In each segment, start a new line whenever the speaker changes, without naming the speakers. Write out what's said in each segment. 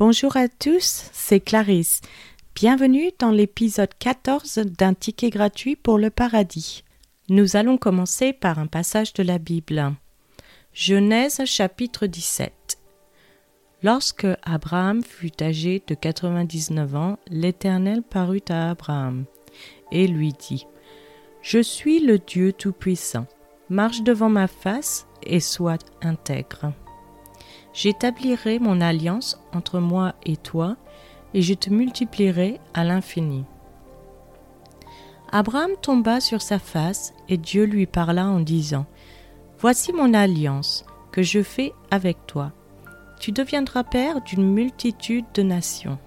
Bonjour à tous, c'est Clarisse. Bienvenue dans l'épisode 14 d'un ticket gratuit pour le paradis. Nous allons commencer par un passage de la Bible. Genèse chapitre 17. Lorsque Abraham fut âgé de 99 ans, l'Éternel parut à Abraham et lui dit Je suis le Dieu Tout-Puissant. Marche devant ma face et sois intègre. J'établirai mon alliance entre moi et toi, et je te multiplierai à l'infini. Abraham tomba sur sa face, et Dieu lui parla en disant, Voici mon alliance que je fais avec toi. Tu deviendras père d'une multitude de nations.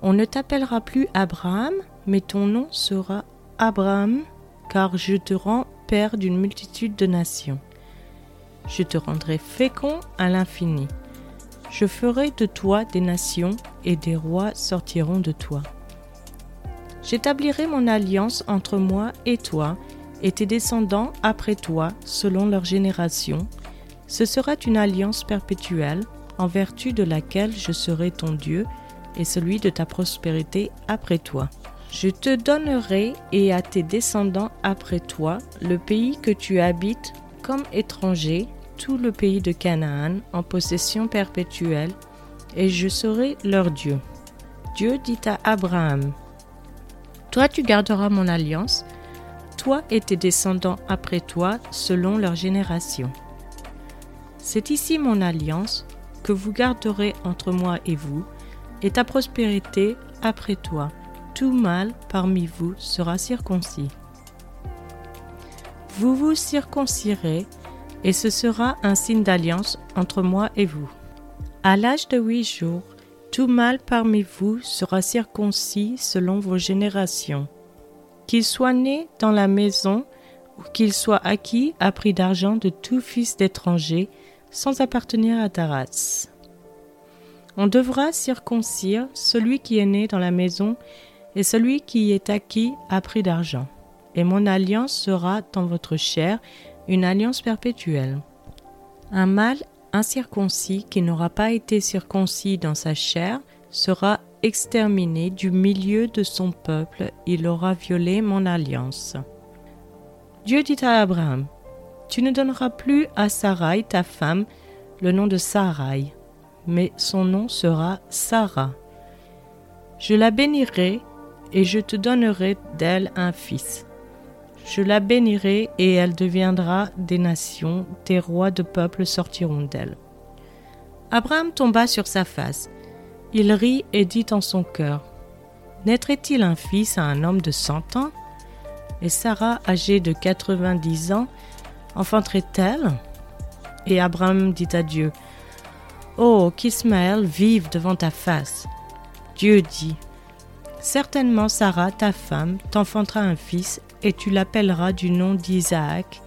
On ne t'appellera plus Abraham, mais ton nom sera Abraham, car je te rends père d'une multitude de nations je te rendrai fécond à l'infini. Je ferai de toi des nations, et des rois sortiront de toi. J'établirai mon alliance entre moi et toi, et tes descendants après toi, selon leur génération. Ce sera une alliance perpétuelle, en vertu de laquelle je serai ton Dieu, et celui de ta prospérité après toi. Je te donnerai et à tes descendants après toi le pays que tu habites comme étranger, tout le pays de Canaan en possession perpétuelle, et je serai leur Dieu. Dieu dit à Abraham, Toi tu garderas mon alliance, toi et tes descendants après toi, selon leur génération. C'est ici mon alliance que vous garderez entre moi et vous, et ta prospérité après toi. Tout mâle parmi vous sera circoncis. Vous vous circoncirez et ce sera un signe d'alliance entre moi et vous. À l'âge de huit jours, tout mâle parmi vous sera circoncis selon vos générations. Qu'il soit né dans la maison ou qu'il soit acquis à prix d'argent de tout fils d'étranger sans appartenir à ta race. On devra circoncire celui qui est né dans la maison et celui qui est acquis à prix d'argent. Et mon alliance sera dans votre chair une alliance perpétuelle. Un mâle incirconcis qui n'aura pas été circoncis dans sa chair sera exterminé du milieu de son peuple, il aura violé mon alliance. Dieu dit à Abraham, Tu ne donneras plus à Sarai, ta femme, le nom de Sarai, mais son nom sera Sarah. Je la bénirai et je te donnerai d'elle un fils. Je la bénirai et elle deviendra des nations, des rois de peuples sortiront d'elle. Abraham tomba sur sa face. Il rit et dit en son cœur Naîtrait-il un fils à un homme de cent ans? Et Sarah, âgée de quatre-vingt-dix ans, enfanterait-elle? Et Abraham dit à Dieu Oh, qu'Ismaël vive devant ta face. Dieu dit Certainement Sarah, ta femme, t'enfantera un fils et tu l'appelleras du nom d'Isaac.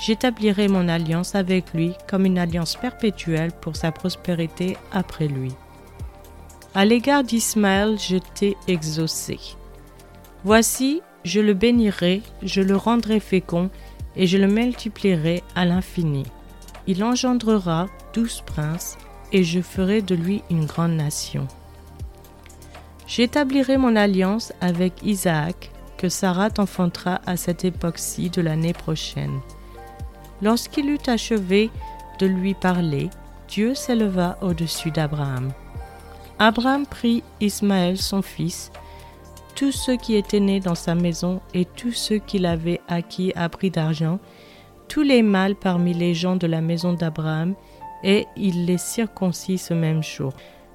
J'établirai mon alliance avec lui comme une alliance perpétuelle pour sa prospérité après lui. À l'égard d'Ismaël, je t'ai exaucé. Voici, je le bénirai, je le rendrai fécond, et je le multiplierai à l'infini. Il engendrera douze princes, et je ferai de lui une grande nation. J'établirai mon alliance avec Isaac, que Sarah t'enfantera à cette époque-ci de l'année prochaine. Lorsqu'il eut achevé de lui parler, Dieu s'éleva au-dessus d'Abraham. Abraham prit Ismaël son fils, tous ceux qui étaient nés dans sa maison et tous ceux qu'il avait acquis à prix d'argent, tous les mâles parmi les gens de la maison d'Abraham, et il les circoncit ce même jour,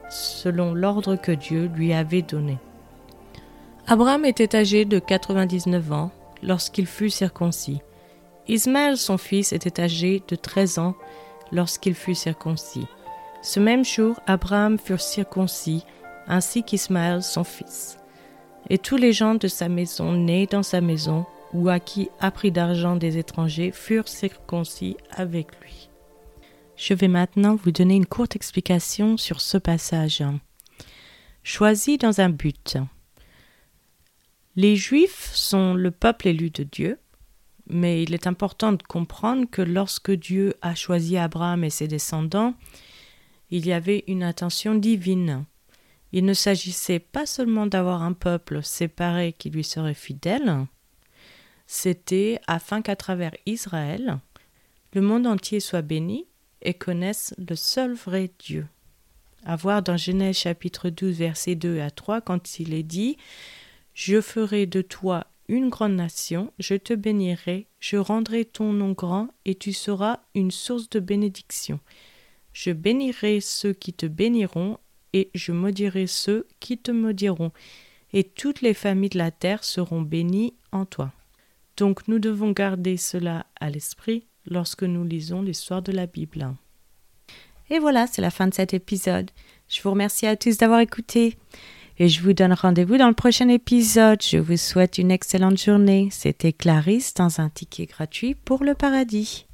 selon l'ordre que Dieu lui avait donné. Abraham était âgé de 99 ans lorsqu'il fut circoncis. Ismaël, son fils, était âgé de 13 ans lorsqu'il fut circoncis. Ce même jour, Abraham fut circoncis, ainsi qu'Ismaël, son fils. Et tous les gens de sa maison, nés dans sa maison, ou à qui a pris d'argent des étrangers, furent circoncis avec lui. Je vais maintenant vous donner une courte explication sur ce passage. Choisi dans un but. Les Juifs sont le peuple élu de Dieu, mais il est important de comprendre que lorsque Dieu a choisi Abraham et ses descendants, il y avait une intention divine. Il ne s'agissait pas seulement d'avoir un peuple séparé qui lui serait fidèle, c'était afin qu'à travers Israël, le monde entier soit béni et connaisse le seul vrai Dieu. À voir dans Genèse chapitre 12 versets 2 à 3 quand il est dit Je ferai de toi une grande nation, je te bénirai, je rendrai ton nom grand et tu seras une source de bénédiction. Je bénirai ceux qui te béniront, et je maudirai ceux qui te maudiront, et toutes les familles de la terre seront bénies en toi. Donc nous devons garder cela à l'esprit lorsque nous lisons l'histoire de la Bible.
Et voilà, c'est la fin de cet épisode. Je vous remercie à tous d'avoir écouté. Et je vous donne rendez-vous dans le prochain épisode. Je vous souhaite une excellente journée. C'était Clarisse dans un ticket gratuit pour le paradis.